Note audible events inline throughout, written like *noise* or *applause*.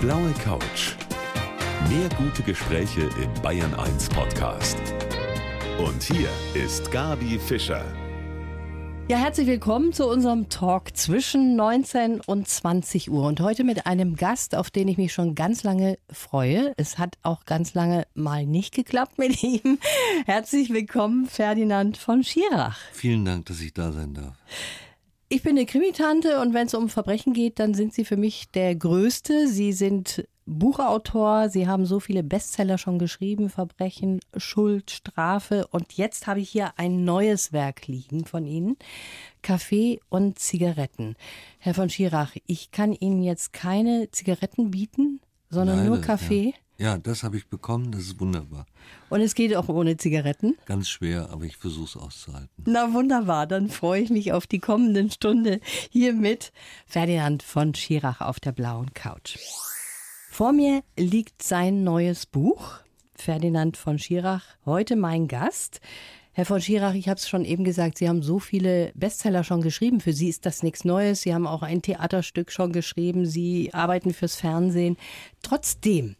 blaue Couch. Mehr gute Gespräche im Bayern 1 Podcast. Und hier ist Gabi Fischer. Ja, herzlich willkommen zu unserem Talk zwischen 19 und 20 Uhr. Und heute mit einem Gast, auf den ich mich schon ganz lange freue. Es hat auch ganz lange mal nicht geklappt mit ihm. Herzlich willkommen, Ferdinand von Schirach. Vielen Dank, dass ich da sein darf. Ich bin eine Krimitante und wenn es um Verbrechen geht, dann sind Sie für mich der Größte. Sie sind Buchautor, Sie haben so viele Bestseller schon geschrieben, Verbrechen, Schuld, Strafe und jetzt habe ich hier ein neues Werk liegen von Ihnen, Kaffee und Zigaretten. Herr von Schirach, ich kann Ihnen jetzt keine Zigaretten bieten, sondern Leider, nur Kaffee. Ja. Ja, das habe ich bekommen, das ist wunderbar. Und es geht auch ohne Zigaretten? Ganz schwer, aber ich versuche es auszuhalten. Na wunderbar, dann freue ich mich auf die kommenden Stunde hier mit Ferdinand von Schirach auf der blauen Couch. Vor mir liegt sein neues Buch, Ferdinand von Schirach, heute mein Gast. Herr von Schirach, ich habe es schon eben gesagt, Sie haben so viele Bestseller schon geschrieben. Für Sie ist das nichts Neues. Sie haben auch ein Theaterstück schon geschrieben. Sie arbeiten fürs Fernsehen. Trotzdem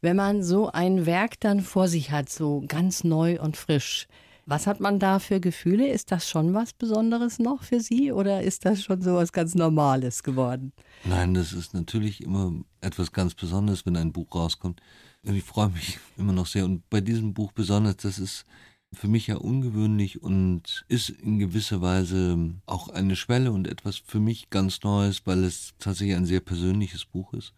wenn man so ein Werk dann vor sich hat, so ganz neu und frisch. Was hat man da für Gefühle? Ist das schon was Besonderes noch für Sie oder ist das schon so was ganz Normales geworden? Nein, das ist natürlich immer etwas ganz Besonderes, wenn ein Buch rauskommt. Ich freue mich *laughs* immer noch sehr. Und bei diesem Buch besonders, das ist für mich ja ungewöhnlich und ist in gewisser Weise auch eine Schwelle und etwas für mich ganz Neues, weil es tatsächlich ein sehr persönliches Buch ist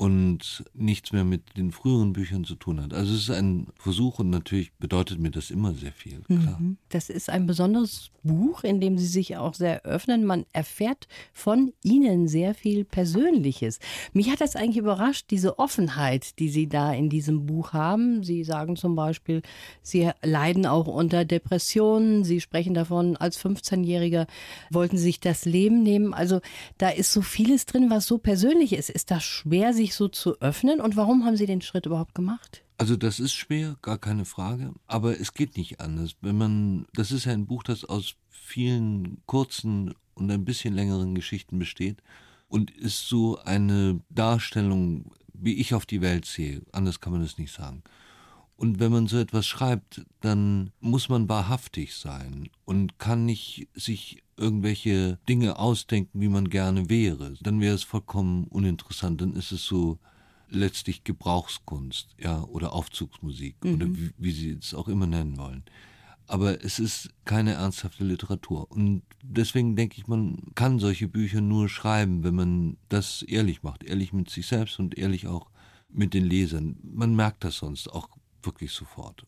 und nichts mehr mit den früheren Büchern zu tun hat. Also es ist ein Versuch und natürlich bedeutet mir das immer sehr viel. Klar. Mhm. Das ist ein besonderes Buch, in dem Sie sich auch sehr öffnen. Man erfährt von Ihnen sehr viel Persönliches. Mich hat das eigentlich überrascht, diese Offenheit, die Sie da in diesem Buch haben. Sie sagen zum Beispiel, Sie leiden auch unter Depressionen. Sie sprechen davon, als 15-Jähriger wollten Sie sich das Leben nehmen. Also da ist so vieles drin, was so persönlich ist. Ist das schwer, sich so zu öffnen? Und warum haben Sie den Schritt überhaupt gemacht? Also das ist schwer, gar keine Frage, aber es geht nicht anders. Wenn man, das ist ja ein Buch, das aus vielen kurzen und ein bisschen längeren Geschichten besteht und ist so eine Darstellung, wie ich auf die Welt sehe. Anders kann man es nicht sagen. Und wenn man so etwas schreibt, dann muss man wahrhaftig sein und kann nicht sich irgendwelche Dinge ausdenken, wie man gerne wäre. Dann wäre es vollkommen uninteressant. Dann ist es so letztlich Gebrauchskunst, ja, oder Aufzugsmusik mhm. oder wie, wie Sie es auch immer nennen wollen. Aber es ist keine ernsthafte Literatur. Und deswegen denke ich, man kann solche Bücher nur schreiben, wenn man das ehrlich macht. Ehrlich mit sich selbst und ehrlich auch mit den Lesern. Man merkt das sonst auch wirklich sofort.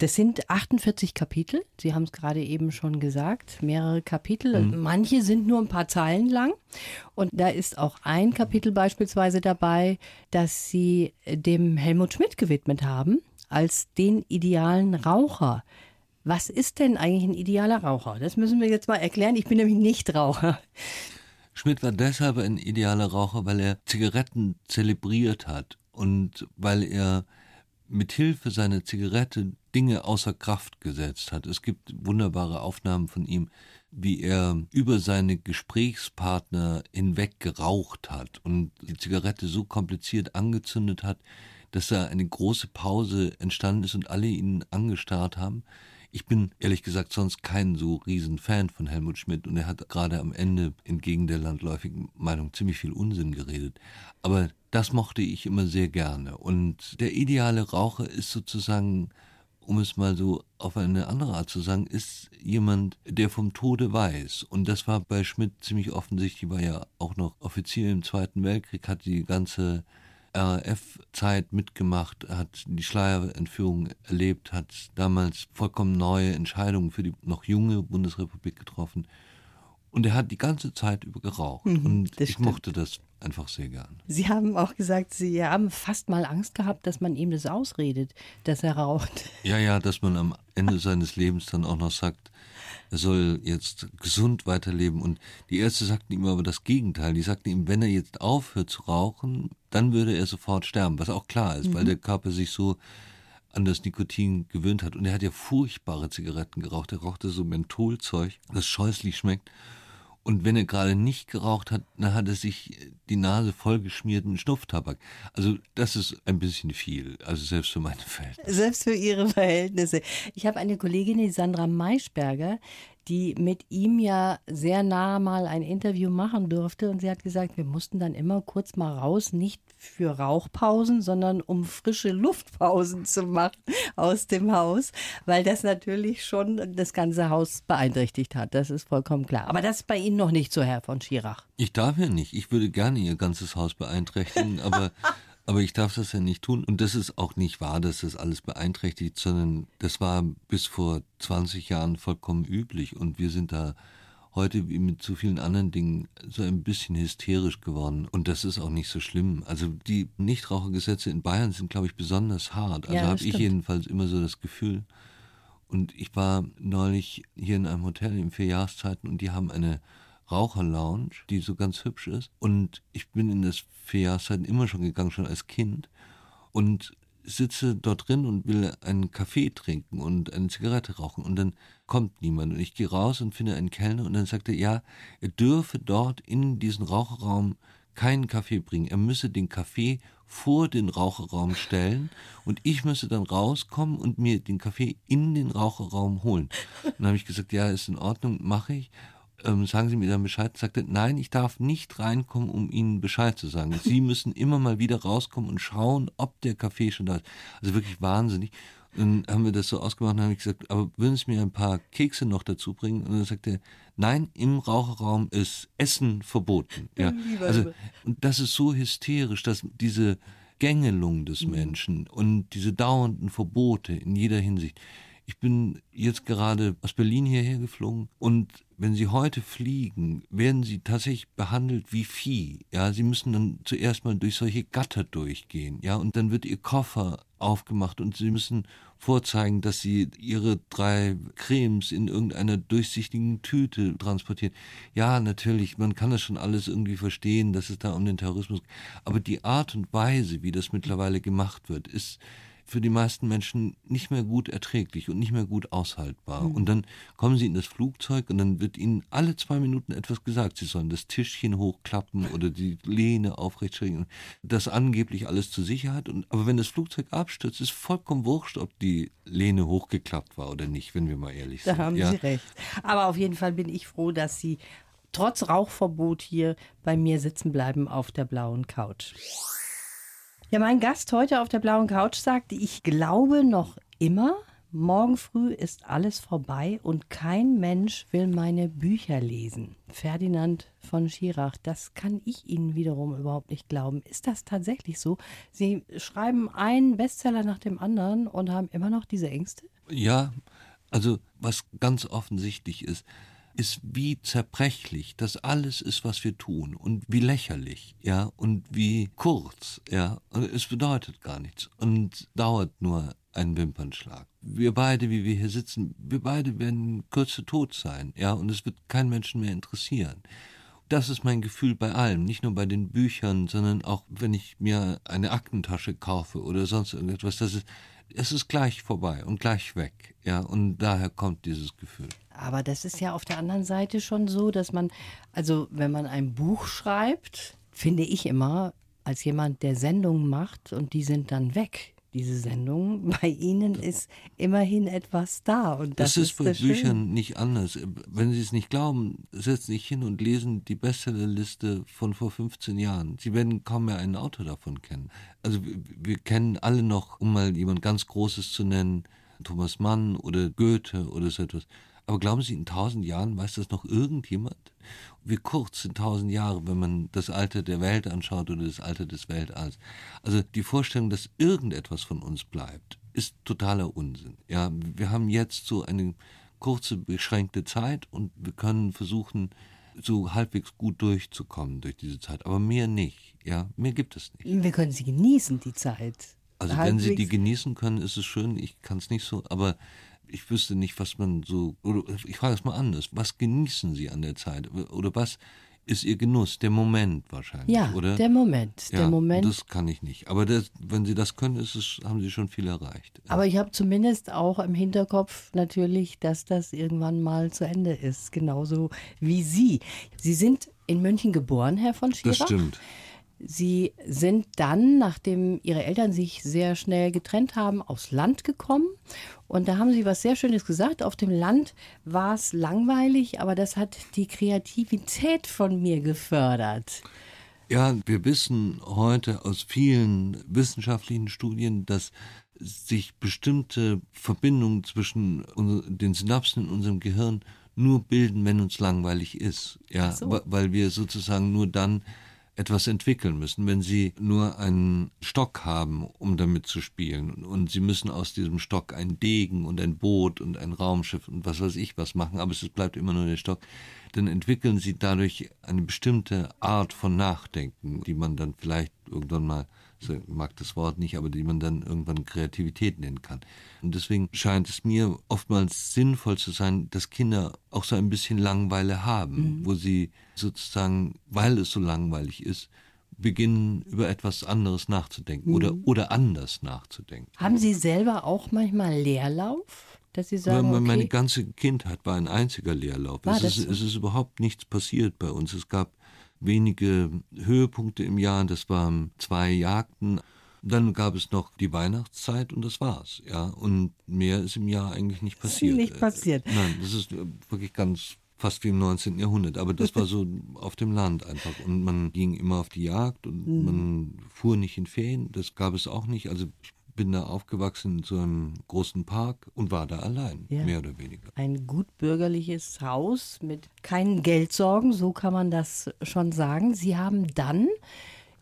Das sind 48 Kapitel. Sie haben es gerade eben schon gesagt, mehrere Kapitel. Mhm. Manche sind nur ein paar Zeilen lang. Und da ist auch ein Kapitel beispielsweise dabei, das Sie dem Helmut Schmidt gewidmet haben, als den idealen Raucher. Was ist denn eigentlich ein idealer Raucher? Das müssen wir jetzt mal erklären. Ich bin nämlich nicht Raucher. Schmidt war deshalb ein idealer Raucher, weil er Zigaretten zelebriert hat und weil er mit Hilfe seiner Zigarette Dinge außer Kraft gesetzt hat. Es gibt wunderbare Aufnahmen von ihm, wie er über seine Gesprächspartner hinweg geraucht hat und die Zigarette so kompliziert angezündet hat, dass da eine große Pause entstanden ist und alle ihn angestarrt haben. Ich bin ehrlich gesagt sonst kein so riesen Fan von Helmut Schmidt und er hat gerade am Ende entgegen der landläufigen Meinung ziemlich viel Unsinn geredet. Aber das mochte ich immer sehr gerne. Und der ideale Raucher ist sozusagen, um es mal so auf eine andere Art zu sagen, ist jemand, der vom Tode weiß. Und das war bei Schmidt ziemlich offensichtlich, war ja auch noch Offizier im Zweiten Weltkrieg, hat die ganze RAF-Zeit mitgemacht, hat die Schleierentführung erlebt, hat damals vollkommen neue Entscheidungen für die noch junge Bundesrepublik getroffen. Und er hat die ganze Zeit über geraucht. Mhm, und ich stimmt. mochte das einfach sehr gern. Sie haben auch gesagt, Sie haben fast mal Angst gehabt, dass man ihm das ausredet, dass er raucht. Ja, ja, dass man am Ende seines Lebens dann auch noch sagt, er soll jetzt gesund weiterleben. Und die Ärzte sagten ihm aber das Gegenteil. Die sagten ihm, wenn er jetzt aufhört zu rauchen, dann würde er sofort sterben, was auch klar ist, mhm. weil der Körper sich so an das Nikotin gewöhnt hat. Und er hat ja furchtbare Zigaretten geraucht. Er rauchte so Mentholzeug, das scheußlich schmeckt. Und wenn er gerade nicht geraucht hat, dann hat er sich die Nase vollgeschmiert mit Schnupftabak. Also das ist ein bisschen viel, also selbst für meine Verhältnisse. Selbst für Ihre Verhältnisse. Ich habe eine Kollegin, die Sandra Maischberger, die mit ihm ja sehr nah mal ein Interview machen durfte. Und sie hat gesagt, wir mussten dann immer kurz mal raus, nicht für Rauchpausen, sondern um frische Luftpausen zu machen aus dem Haus, weil das natürlich schon das ganze Haus beeinträchtigt hat. Das ist vollkommen klar. Aber das ist bei Ihnen noch nicht so, Herr von Schirach. Ich darf ja nicht. Ich würde gerne Ihr ganzes Haus beeinträchtigen, aber *laughs* aber ich darf das ja nicht tun. Und das ist auch nicht wahr, dass das alles beeinträchtigt, sondern das war bis vor 20 Jahren vollkommen üblich. Und wir sind da heute wie mit so vielen anderen Dingen so ein bisschen hysterisch geworden. Und das ist auch nicht so schlimm. Also die Nichtrauchergesetze in Bayern sind, glaube ich, besonders hart. Also Ja, habe ich jedenfalls immer so das Gefühl. Und ich war neulich hier in einem Hotel in vier Jahreszeiten und die haben eine Raucherlounge, die so ganz hübsch ist. Und ich bin in das Jahreszeiten immer schon gegangen, schon als Kind. Und sitze dort drin und will einen Kaffee trinken und eine Zigarette rauchen. Und dann kommt niemand. Und ich gehe raus und finde einen Kellner und dann sagt er, ja, er dürfe dort in diesen Raucherraum keinen Kaffee bringen. Er müsse den Kaffee vor den Raucherraum stellen und ich müsse dann rauskommen und mir den Kaffee in den Raucherraum holen. Und dann habe ich gesagt, ja, ist in Ordnung, mache ich. Ähm, sagen Sie mir dann Bescheid. Sagte, nein, ich darf nicht reinkommen, um Ihnen Bescheid zu sagen. Sie *laughs* müssen immer mal wieder rauskommen und schauen, ob der Kaffee schon da ist. Also wirklich wahnsinnig. Und dann haben wir das so ausgemacht und habe ich gesagt, aber würden Sie mir ein paar Kekse noch dazu bringen? Und dann sagte er, nein, im Raucherraum ist Essen verboten. Ja, also, und das ist so hysterisch, dass diese Gängelung des Menschen und diese dauernden Verbote in jeder Hinsicht. Ich bin jetzt gerade aus Berlin hierher geflogen und wenn Sie heute fliegen, werden Sie tatsächlich behandelt wie Vieh. Ja, Sie müssen dann zuerst mal durch solche Gatter durchgehen. Ja, und dann wird Ihr Koffer aufgemacht und Sie müssen vorzeigen, dass Sie Ihre drei Cremes in irgendeiner durchsichtigen Tüte transportieren. Ja, natürlich, man kann das schon alles irgendwie verstehen, dass es da um den Terrorismus geht. Aber die Art und Weise, wie das mittlerweile gemacht wird, ist für die meisten Menschen nicht mehr gut erträglich und nicht mehr gut aushaltbar. Und dann kommen sie in das Flugzeug und dann wird ihnen alle zwei Minuten etwas gesagt. Sie sollen das Tischchen hochklappen oder die Lehne aufrecht schrägen. Das angeblich alles zur Sicherheit. Und, aber wenn das Flugzeug abstürzt, ist vollkommen wurscht, ob die Lehne hochgeklappt war oder nicht, wenn wir mal ehrlich Da sind. haben ja. Sie recht. Aber auf jeden Fall bin ich froh, dass Sie trotz Rauchverbot hier bei mir sitzen bleiben auf der blauen Couch. Ja, mein Gast heute auf der blauen Couch sagte, ich glaube noch immer, morgen früh ist alles vorbei und kein Mensch will meine Bücher lesen. Ferdinand von Schirach, das kann ich Ihnen wiederum überhaupt nicht glauben. Ist das tatsächlich so? Sie schreiben einen Bestseller nach dem anderen und haben immer noch diese Ängste? Ja, also was ganz offensichtlich ist, ist wie zerbrechlich das alles ist, was wir tun und wie lächerlich, ja, und wie kurz, ja, und es bedeutet gar nichts und dauert nur einen Wimpernschlag. Wir beide, wie wir hier sitzen, wir beide werden Kürze tot sein, ja, und es wird kein Menschen mehr interessieren. Das ist mein Gefühl bei allem, nicht nur bei den Büchern, sondern auch wenn ich mir eine Aktentasche kaufe oder sonst irgendetwas, das ist, es ist gleich vorbei und gleich weg, ja, und daher kommt dieses Gefühl. Aber das ist ja auf der anderen Seite schon so, dass man, also wenn man ein Buch schreibt, finde ich immer, als jemand, der Sendungen macht und die sind dann weg, diese Sendungen, *laughs* bei Ihnen ist immerhin etwas da. Und das, Das, ist bei das Schöne. Büchern nicht anders. Wenn Sie es nicht glauben, setzen Sie sich hin und lesen die Bestsellerliste von vor 15 Jahren. Sie werden kaum mehr einen Autor davon kennen. Also wir, wir kennen alle noch, um mal jemand ganz Großes zu nennen, Thomas Mann oder Goethe oder so etwas. Aber glauben Sie, in tausend Jahren weiß das noch irgendjemand? Wie kurz sind tausend Jahre, wenn man das Alter der Welt anschaut oder das Alter des Weltalls? Also die Vorstellung, dass irgendetwas von uns bleibt, ist totaler Unsinn. Ja, wir haben jetzt so eine kurze, beschränkte Zeit und wir können versuchen, so halbwegs gut durchzukommen durch diese Zeit. Aber mehr nicht. Ja, mehr gibt es nicht. Wir können sie genießen, die Zeit. Also wenn Sie die Halbwegs- genießen können, ist es schön. Ich kann es nicht so, aber ich wüsste nicht, was man so. Oder ich frage es mal anders. Was genießen Sie an der Zeit? Oder was ist ihr Genuss, der Moment wahrscheinlich, Ja, oder? der Moment. Der ja, Moment. Das kann ich nicht. Aber das, wenn Sie das können, ist es, haben Sie schon viel erreicht. Aber ich habe zumindest auch im Hinterkopf natürlich, dass das irgendwann mal zu Ende ist. Genauso wie Sie. Sie sind in München geboren, Herr von Schirach. das stimmt. Sie sind dann, nachdem Ihre Eltern sich sehr schnell getrennt haben, aufs Land gekommen. Und da haben Sie was sehr Schönes gesagt. Auf dem Land war es langweilig, aber das hat die Kreativität von mir gefördert. Ja, wir wissen heute aus vielen wissenschaftlichen Studien, dass sich bestimmte Verbindungen zwischen den Synapsen in unserem Gehirn nur bilden, wenn uns langweilig ist. Ja, so. weil wir sozusagen nur dann etwas entwickeln müssen. Wenn Sie nur einen Stock haben, um damit zu spielen, und Sie müssen aus diesem Stock einen Degen und ein Boot und ein Raumschiff und was weiß ich was machen, aber es bleibt immer nur der Stock, dann entwickeln Sie dadurch eine bestimmte Art von Nachdenken, die man dann vielleicht irgendwann mal, ich mag das Wort nicht, aber die man dann irgendwann Kreativität nennen kann. Und deswegen scheint es mir oftmals sinnvoll zu sein, dass Kinder auch so ein bisschen Langeweile haben, wo sie sozusagen, weil es so langweilig ist, beginnen über etwas anderes nachzudenken oder, oder anders nachzudenken. Haben Sie selber auch manchmal Leerlauf? Dass Sie sagen, me- Meine okay, ganze Kindheit war ein einziger Leerlauf. Es, ist, so? es ist überhaupt nichts passiert bei uns. Es gab wenige Höhepunkte im Jahr, das waren zwei Jagden. Dann gab es noch die Weihnachtszeit und das war's. Ja, und mehr ist im Jahr eigentlich nicht passiert. nicht passiert. Nein, das ist äh, wirklich ganz fast wie im 19. Jahrhundert. Aber das war so *laughs* auf dem Land einfach. Und man ging immer auf die Jagd und Mhm. man fuhr nicht in Ferien. Das gab es auch nicht. Also ich bin da aufgewachsen in so einem großen Park und war da allein, Ja. mehr oder weniger. ein gut bürgerliches Haus mit keinen Geldsorgen, so kann man das schon sagen. Sie haben dann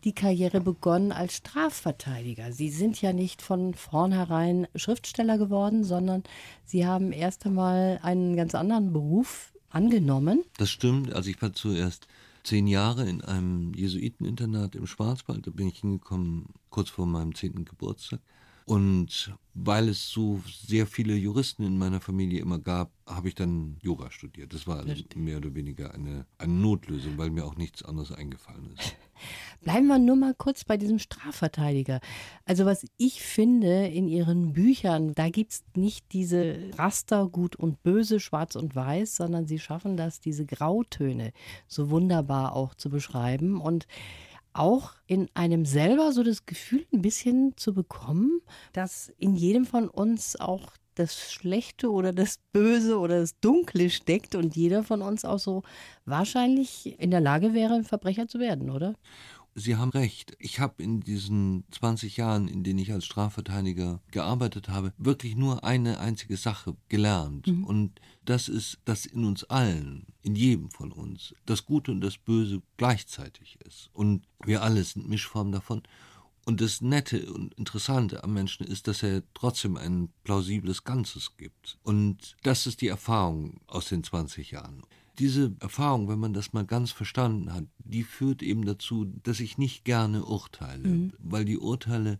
die Karriere begonnen als Strafverteidiger. Sie sind ja nicht von vornherein Schriftsteller geworden, sondern Sie haben erst einmal einen ganz anderen Beruf angenommen. Das stimmt. Also ich war zuerst zehn Jahre in einem Jesuiteninternat im Schwarzwald. Da bin ich hingekommen kurz vor meinem zehnten Geburtstag. Und weil es so sehr viele Juristen in meiner Familie immer gab, habe ich dann Jura studiert. Das war also mehr oder weniger eine, eine Notlösung, weil mir auch nichts anderes eingefallen ist. *laughs* Bleiben wir nur mal kurz bei diesem Strafverteidiger. Also was ich finde in Ihren Büchern, da gibt es nicht diese Raster gut und böse, schwarz und weiß, sondern Sie schaffen das, diese Grautöne so wunderbar auch zu beschreiben und auch in einem selber so das Gefühl ein bisschen zu bekommen, dass in jedem von uns auch das Schlechte oder das Böse oder das Dunkle steckt und jeder von uns auch so wahrscheinlich in der Lage wäre, ein Verbrecher zu werden, oder? Sie haben recht. Ich habe in diesen 20 Jahren, in denen ich als Strafverteidiger gearbeitet habe, wirklich nur eine einzige Sache gelernt. Und das ist, dass in uns allen, in jedem von uns, das Gute und das Böse gleichzeitig ist. Und wir alle sind Mischformen davon. Und das Nette und Interessante am Menschen ist, dass er trotzdem ein plausibles Ganzes gibt. Und das ist die Erfahrung aus den 20 Jahren. Diese Erfahrung, wenn man das mal ganz verstanden hat, die führt eben dazu, dass ich nicht gerne urteile, weil die Urteile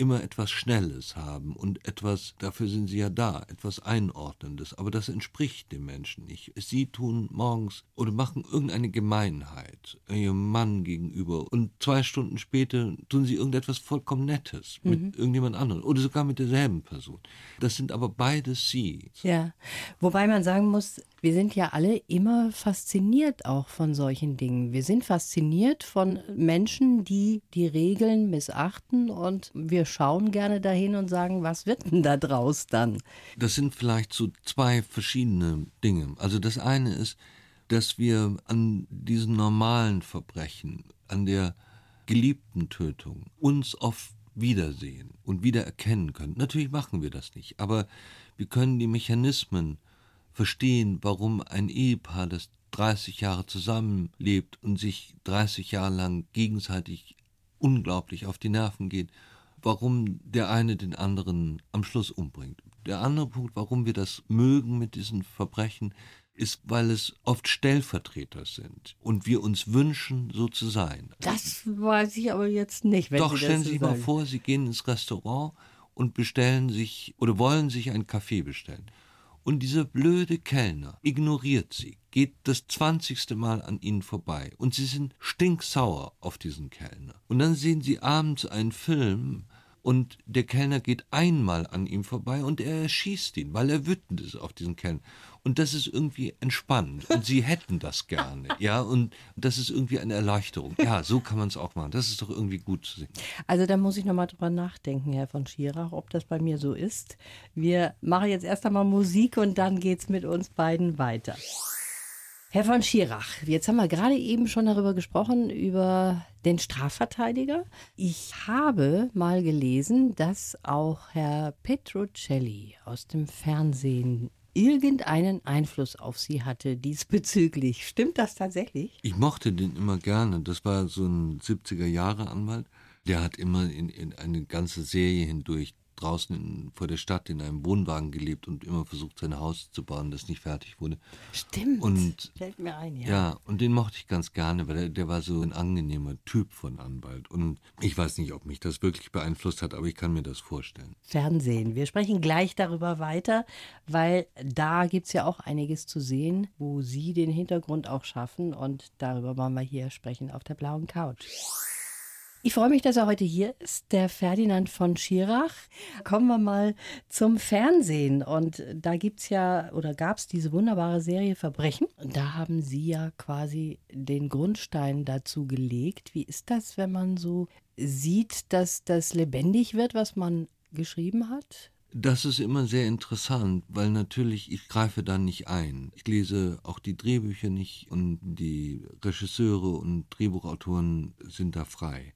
immer etwas Schnelles haben und etwas, dafür sind sie ja da, etwas Einordnendes. Aber das entspricht dem Menschen nicht. Sie tun morgens oder machen irgendeine Gemeinheit ihrem Mann gegenüber und zwei Stunden später tun sie irgendetwas vollkommen Nettes mit irgendjemand anderem oder sogar mit derselben Person. Das sind aber beides sie. Ja, wobei man sagen muss, wir sind ja alle immer fasziniert auch von solchen Dingen. Wir sind fasziniert von Menschen, die die Regeln missachten und wir schauen gerne dahin und sagen, was wird denn da draus dann? Das sind vielleicht so zwei verschiedene Dinge. Also das eine ist, dass wir an diesen normalen Verbrechen, an der geliebten Tötung uns oft wiedersehen und wiedererkennen können. Natürlich machen wir das nicht, aber wir können die Mechanismen verstehen, warum ein Ehepaar, das 30 Jahre zusammenlebt und sich 30 Jahre lang gegenseitig unglaublich auf die Nerven geht, warum der eine den anderen am Schluss umbringt. Der andere Punkt, warum wir das mögen mit diesen Verbrechen, ist, weil es oft Stellvertreter sind und wir uns wünschen, so zu sein. Das weiß ich aber jetzt nicht, Doch, Sie stellen Sie sich mal vor, Sie gehen ins Restaurant und bestellen sich oder wollen sich einen Kaffee bestellen. Und dieser blöde Kellner ignoriert sie, geht das zwanzigste Mal an ihnen vorbei und sie sind stinksauer auf diesen Kellner. Und dann sehen sie abends einen Film, und der Kellner geht einmal an ihm vorbei und er erschießt ihn, weil er wütend ist auf diesen Kellner. Und das ist irgendwie entspannend und sie hätten das gerne, *laughs* ja, und das ist irgendwie eine Erleichterung. Ja, so kann man es auch machen. Das ist doch irgendwie gut zu sehen. Also da muss ich nochmal drüber nachdenken, Herr von Schirach, ob das bei mir so ist. Wir machen jetzt erst einmal Musik und dann geht es mit uns beiden weiter. Herr von Schirach, jetzt haben wir gerade eben schon darüber gesprochen, über den Strafverteidiger. Ich habe mal gelesen, dass auch Herr Petrocelli aus dem Fernsehen irgendeinen Einfluss auf Sie hatte diesbezüglich. Stimmt das tatsächlich? Ich mochte den immer gerne. Das war so ein 70er-Jahre-Anwalt. Der hat immer in, in eine ganze Serie hindurch draußen in, vor der Stadt in einem Wohnwagen gelebt und immer versucht, sein Haus zu bauen, das nicht fertig wurde. Stimmt. Und, Fällt mir ein, ja. Ja, und den mochte ich ganz gerne, weil der, der war so ein angenehmer Typ von Anwalt. Und ich weiß nicht, ob mich das wirklich beeinflusst hat, aber ich kann mir das vorstellen. Fernsehen. Wir sprechen gleich darüber weiter, weil da gibt es ja auch einiges zu sehen, wo Sie den Hintergrund auch schaffen. Und darüber wollen wir hier sprechen auf der blauen Couch. Ich freue mich, dass er heute hier ist, der Ferdinand von Schirach. Kommen wir mal zum Fernsehen. Und da gibt es ja oder gab es diese wunderbare Serie Verbrechen. Und da haben Sie ja quasi den Grundstein dazu gelegt. Wie ist das, wenn man so sieht, dass das lebendig wird, was man geschrieben hat? Das ist immer sehr interessant, weil natürlich ich greife da nicht ein. Ich lese auch die Drehbücher nicht und die Regisseure und Drehbuchautoren sind da frei.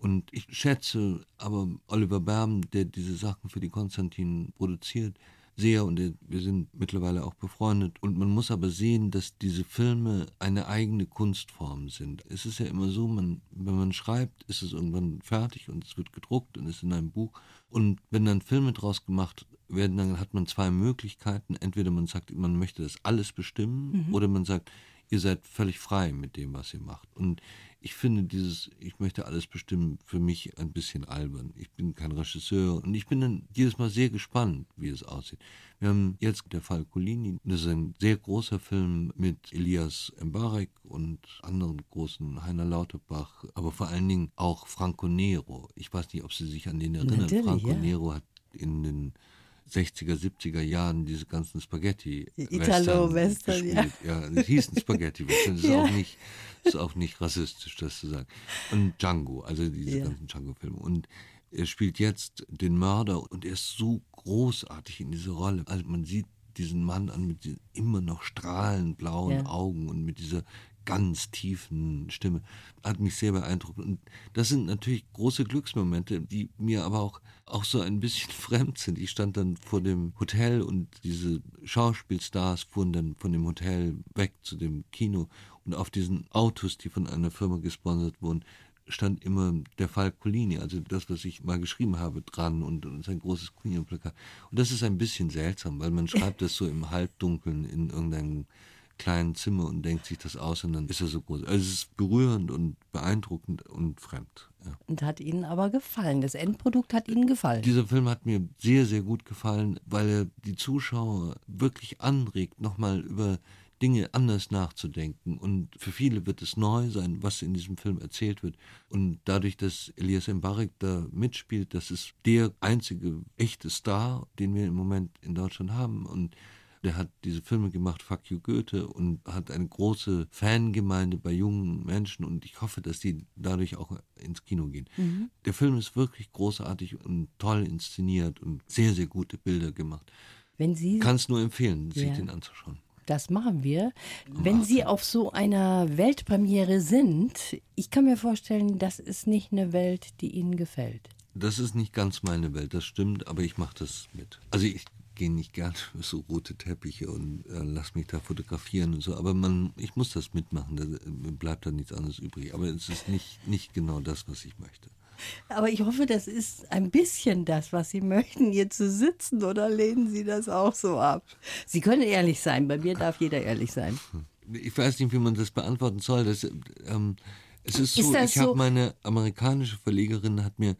Und ich schätze aber Oliver Berben, der diese Sachen für die Konstantin produziert, sehr und wir sind mittlerweile auch befreundet. Und man muss aber sehen, dass diese Filme eine eigene Kunstform sind. Es ist ja immer so, man, wenn man schreibt, ist es irgendwann fertig und es wird gedruckt und ist in einem Buch. Und wenn dann Filme draus gemacht werden, dann hat man zwei Möglichkeiten. Entweder man sagt, man möchte das alles bestimmen mhm. oder man sagt, ihr seid völlig frei mit dem, was ihr macht. Und ich finde dieses, ich möchte alles bestimmen, für mich ein bisschen albern. Ich bin kein Regisseur und ich bin dann jedes Mal sehr gespannt, wie es aussieht. Wir haben jetzt der Fall Colini, das ist ein sehr großer Film mit Elias Mbarek und anderen großen Heiner Lauterbach, aber vor allen Dingen auch Franco Nero. Ich weiß nicht, ob Sie sich an den erinnern. Natürlich, Franco ja. Nero hat in den 60er, 70er Jahren diese ganzen Spaghetti Italo-Western, ja. ja. Das hießen Spaghetti-Western. Das ist *laughs* Ja. auch nicht, ist auch nicht rassistisch, das zu sagen. Und Django, also diese Ja. ganzen Django-Filme. Und er spielt jetzt den Mörder und er ist so großartig in dieser Rolle. Also man sieht diesen Mann an mit diesen immer noch strahlend blauen Ja. Augen und mit dieser ganz tiefen Stimme. Hat mich sehr beeindruckt. Und das sind natürlich große Glücksmomente, die mir aber auch, auch so ein bisschen *laughs* fremd sind. Ich stand dann vor dem Hotel und diese Schauspielstars fuhren dann von dem Hotel weg zu dem Kino. Und auf diesen Autos, die von einer Firma gesponsert wurden, stand immer der Fall Colini, also das, was ich mal geschrieben habe, dran und, und sein großes Colini-Plakat. Und das ist ein bisschen seltsam, weil man *laughs* schreibt das so im Halbdunkeln in irgendeinem kleinen Zimmer und denkt sich das aus und dann ist er so groß. Also es ist berührend und beeindruckend und fremd. Ja. Und hat Ihnen aber gefallen. Das Endprodukt hat Ihnen gefallen. Dieser Film hat mir sehr, sehr gut gefallen, weil er die Zuschauer wirklich anregt, nochmal über Dinge anders nachzudenken. Und für viele wird es neu sein, was in diesem Film erzählt wird. Und dadurch, dass Elias Mbarek da mitspielt, das ist der einzige echte Star, den wir im Moment in Deutschland haben. Und der hat diese Filme gemacht, Fuck You Goethe, und hat eine große Fangemeinde bei jungen Menschen. Und ich hoffe, dass die dadurch auch ins Kino gehen. Der Film ist wirklich großartig und toll inszeniert und sehr, sehr gute Bilder gemacht. Wenn Sie Kann es nur empfehlen, sich Ja. den anzuschauen. Das machen wir. Wenn Sie auf so einer Weltpremiere sind, ich kann mir vorstellen, das ist nicht eine Welt, die Ihnen gefällt. Das ist nicht ganz meine Welt, das stimmt, aber ich mache das mit. Also ich gehe nicht gern für *laughs* so rote Teppiche und äh, lass mich da fotografieren und so, aber man, ich muss das mitmachen, da äh, bleibt da nichts anderes übrig. Aber es ist nicht, nicht genau das, was ich möchte. Aber ich hoffe, das ist ein bisschen das, was Sie möchten, hier zu sitzen, oder lehnen Sie das auch so ab? Sie können ehrlich sein, bei mir darf jeder ehrlich sein. *laughs* Ich weiß nicht, wie man das beantworten soll. Das, ähm, es ist Ist so, ich habe so- meine amerikanische Verlegerin hat mir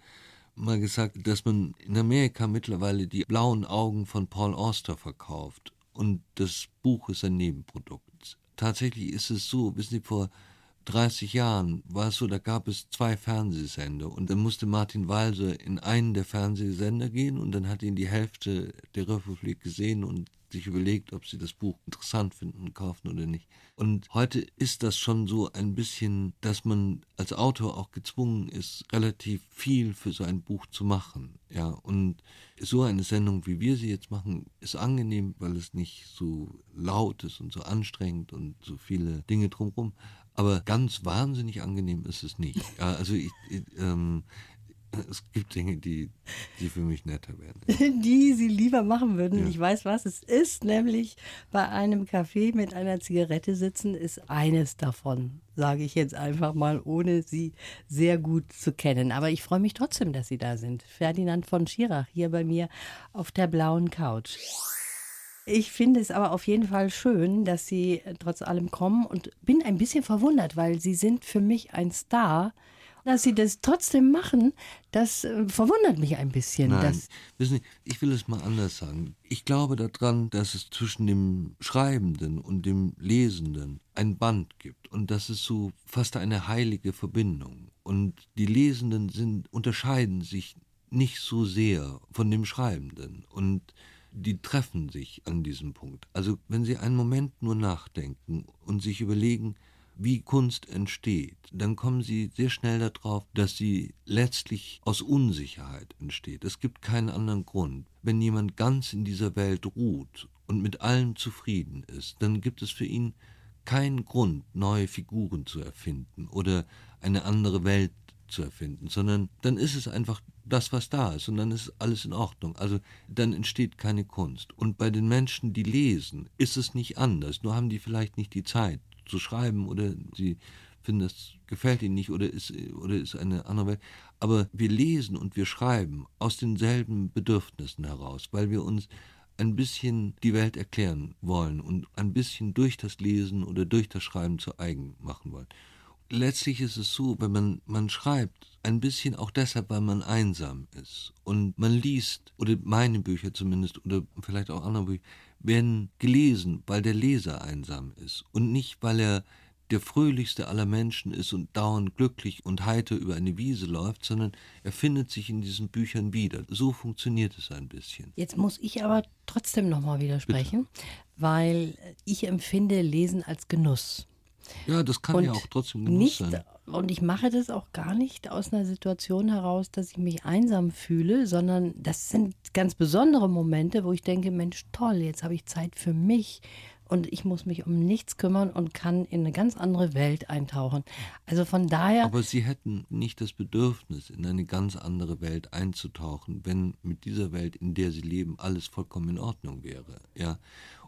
mal gesagt, dass man in Amerika mittlerweile die blauen Augen von Paul Auster verkauft. und das Buch ist ein Nebenprodukt. Tatsächlich ist es so, wissen Sie, vor 30 Jahren war es so, da gab es zwei Fernsehsender und dann musste Martin Walser in einen der Fernsehsender gehen und dann hat ihn die Hälfte der Republik gesehen und sich überlegt, ob sie das Buch interessant finden und kaufen oder nicht. Und heute ist das schon so ein bisschen, dass man als Autor auch gezwungen ist, relativ viel für so ein Buch zu machen. Ja, und so eine Sendung, wie wir sie jetzt machen, ist angenehm, weil es nicht so laut ist und so anstrengend und so viele Dinge drumherum. Aber ganz wahnsinnig angenehm ist es nicht. Ja, also ich, ich ähm, es gibt Dinge, die, die für mich netter werden. *laughs* Die Sie lieber machen würden. Ja. Ich weiß, was es ist, nämlich bei einem Café mit einer Zigarette sitzen, ist eines davon, sage ich jetzt einfach mal, ohne Sie sehr gut zu kennen. Aber ich freue mich trotzdem, dass Sie da sind. Ferdinand von Schirach hier bei mir auf der blauen Couch. Ich finde es aber auf jeden Fall schön, dass Sie trotz allem kommen und bin ein bisschen verwundert, weil Sie sind für mich ein Star dass sie das trotzdem machen, das äh, verwundert mich ein bisschen. Nein, wissen Sie, ich will es mal anders sagen. Ich glaube daran, dass es zwischen dem Schreibenden und dem Lesenden ein Band gibt und das ist so fast eine heilige Verbindung. Und die Lesenden sind, unterscheiden sich nicht so sehr von dem Schreibenden und die treffen sich an diesem Punkt. Also wenn Sie einen Moment nur nachdenken und sich überlegen, wie Kunst entsteht, dann kommen Sie sehr schnell darauf, dass sie letztlich aus Unsicherheit entsteht. Es gibt keinen anderen Grund. Wenn jemand ganz in dieser Welt ruht und mit allem zufrieden ist, dann gibt es für ihn keinen Grund, neue Figuren zu erfinden oder eine andere Welt zu erfinden, sondern dann ist es einfach das, was da ist und dann ist alles in Ordnung. Also dann entsteht keine Kunst. Und bei den Menschen, die lesen, ist es nicht anders, nur haben die vielleicht nicht die Zeit zu schreiben oder sie finden, das gefällt ihnen nicht oder ist, oder ist eine andere Welt. Aber wir lesen und wir schreiben aus denselben Bedürfnissen heraus, weil wir uns ein bisschen die Welt erklären wollen und ein bisschen durch das Lesen oder durch das Schreiben zu eigen machen wollen. Letztlich ist es so, wenn man, man schreibt, ein bisschen auch deshalb, weil man einsam ist und man liest, oder meine Bücher zumindest, oder vielleicht auch andere Bücher, werden gelesen, weil der Leser einsam ist und nicht, weil er der fröhlichste aller Menschen ist und dauernd glücklich und heiter über eine Wiese läuft, sondern er findet sich in diesen Büchern wieder. So funktioniert es ein bisschen. Jetzt muss ich aber trotzdem nochmal widersprechen, Bitte. weil ich empfinde Lesen als Genuss. Ja, das kann und ja auch trotzdem Genuss nicht, sein. Und ich mache das auch gar nicht aus einer Situation heraus, dass ich mich einsam fühle, sondern das sind ganz besondere Momente, wo ich denke, Mensch, toll, jetzt habe ich Zeit für mich und ich muss mich um nichts kümmern und kann in eine ganz andere Welt eintauchen. Also von daher. Aber Sie hätten nicht das Bedürfnis, in eine ganz andere Welt einzutauchen, wenn mit dieser Welt, in der Sie leben, alles vollkommen in Ordnung wäre. Ja.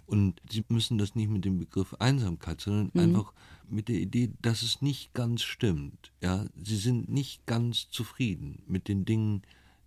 Und sie müssen das nicht mit dem Begriff Einsamkeit, sondern mhm. einfach mit der Idee, dass es nicht ganz stimmt. Ja, sie sind nicht ganz zufrieden mit den Dingen,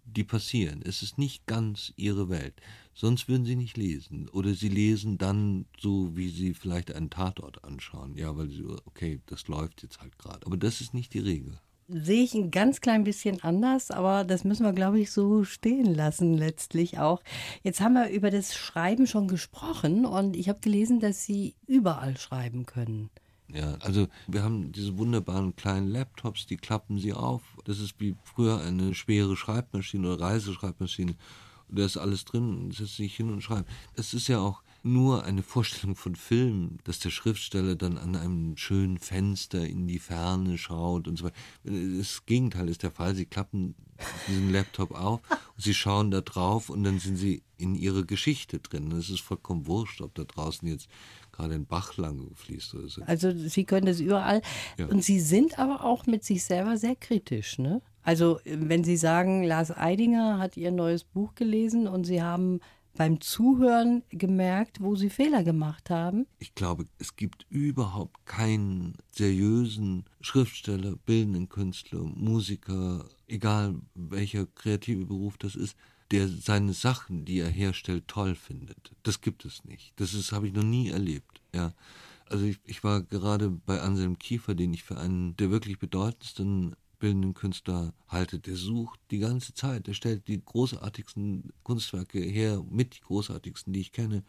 die passieren. Es ist nicht ganz ihre Welt. Sonst würden sie nicht lesen. Oder sie lesen dann so, wie sie vielleicht einen Tatort anschauen. Ja, weil sie, okay, das läuft jetzt halt gerade. Aber das ist nicht die Regel sehe ich ein ganz klein bisschen anders, aber das müssen wir, glaube ich, so stehen lassen letztlich auch. Jetzt haben wir über das Schreiben schon gesprochen und ich habe gelesen, dass Sie überall schreiben können. Ja, also wir haben diese wunderbaren kleinen Laptops, die klappen Sie auf. Das ist wie früher eine schwere Schreibmaschine oder Reiseschreibmaschine. Da ist alles drin, setzt sich hin und schreibt. Das ist ja auch nur eine Vorstellung von Film, dass der Schriftsteller dann an einem schönen Fenster in die Ferne schaut und so weiter. Das Gegenteil ist der Fall. Sie klappen diesen Laptop auf und sie schauen da drauf und dann sind sie in ihrer Geschichte drin. Es ist vollkommen wurscht, ob da draußen jetzt gerade ein Bach lang fließt oder so. Also Sie können das überall. Ja. Und Sie sind aber auch mit sich selber sehr kritisch, ne? Also wenn Sie sagen, Lars Eidinger hat Ihr neues Buch gelesen und Sie haben beim Zuhören gemerkt, wo sie Fehler gemacht haben? Ich glaube, es gibt überhaupt keinen seriösen Schriftsteller, bildenden Künstler, Musiker, egal welcher kreative Beruf das ist, der seine Sachen, die er herstellt, toll findet. Das gibt es nicht. Das ist habe ich noch nie erlebt. Ja. Also ich, ich war gerade bei Anselm Kiefer, den ich für einen der wirklich bedeutendsten bildenden Künstler halte, der sucht die ganze Zeit, der stellt die großartigsten Kunstwerke her, mit die großartigsten, die ich kenne.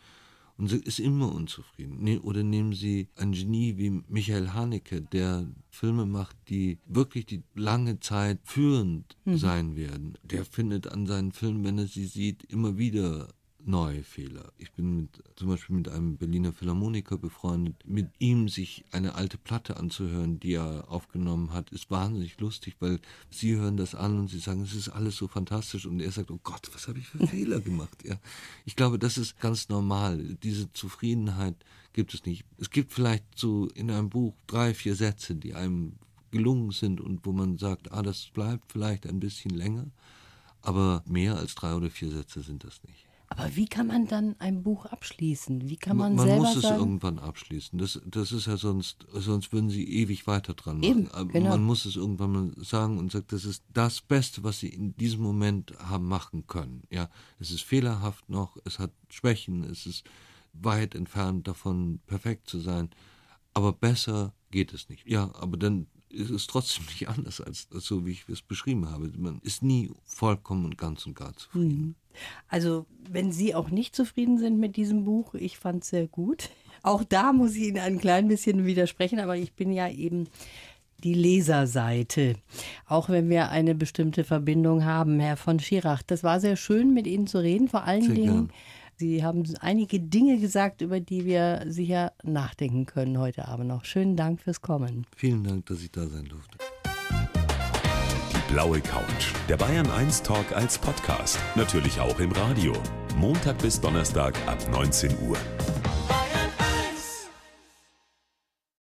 und ist immer unzufrieden. Ne, oder nehmen Sie ein Genie wie Michael Haneke, der Filme macht, die wirklich die lange Zeit führend mhm. sein werden. Der findet an seinen Filmen, wenn er sie sieht, immer wieder neue Fehler. Ich bin mit, zum Beispiel mit einem Berliner Philharmoniker befreundet. Mit ihm sich eine alte Platte anzuhören, die er aufgenommen hat, ist wahnsinnig lustig, weil sie hören das an und sie sagen, es ist alles so fantastisch und er sagt, oh Gott, was habe ich für *laughs* Fehler gemacht? Ja, ich glaube, das ist ganz normal. Diese Zufriedenheit gibt es nicht. Es gibt vielleicht so in einem Buch drei, vier Sätze, die einem gelungen sind und wo man sagt, ah, das bleibt vielleicht ein bisschen länger, aber mehr als drei oder vier Sätze sind das nicht. Aber wie kann man dann ein Buch abschließen? Wie kann man, man selber muss es sagen? irgendwann abschließen. Das, das ist ja sonst, sonst würden sie ewig weiter dran machen. Eben, Aber genau. Man muss es irgendwann mal sagen und sagt, das ist das Beste, was sie in diesem Moment haben machen können. Ja, es ist fehlerhaft noch, es hat Schwächen, es ist weit entfernt davon, perfekt zu sein. Aber besser geht es nicht. Ja, aber dann ist es trotzdem nicht anders als, so, wie ich es beschrieben habe. Man ist nie vollkommen und ganz und gar zufrieden. Also, wenn Sie auch nicht zufrieden sind mit diesem Buch, ich fand es sehr gut. Auch da muss ich Ihnen ein klein bisschen widersprechen, aber ich bin ja eben die Leserseite. Auch wenn wir eine bestimmte Verbindung haben, Herr von Schirach. Das war sehr schön, mit Ihnen zu reden. Vor allen Sehr Dingen, gern. Sie haben einige Dinge gesagt, über die wir sicher nachdenken können heute Abend noch. Schönen Dank fürs Kommen. Vielen Dank, dass ich da sein durfte. Die blaue Couch. Der Bayern 1 Talk als Podcast. Natürlich auch im Radio. Montag bis Donnerstag ab 19 Uhr.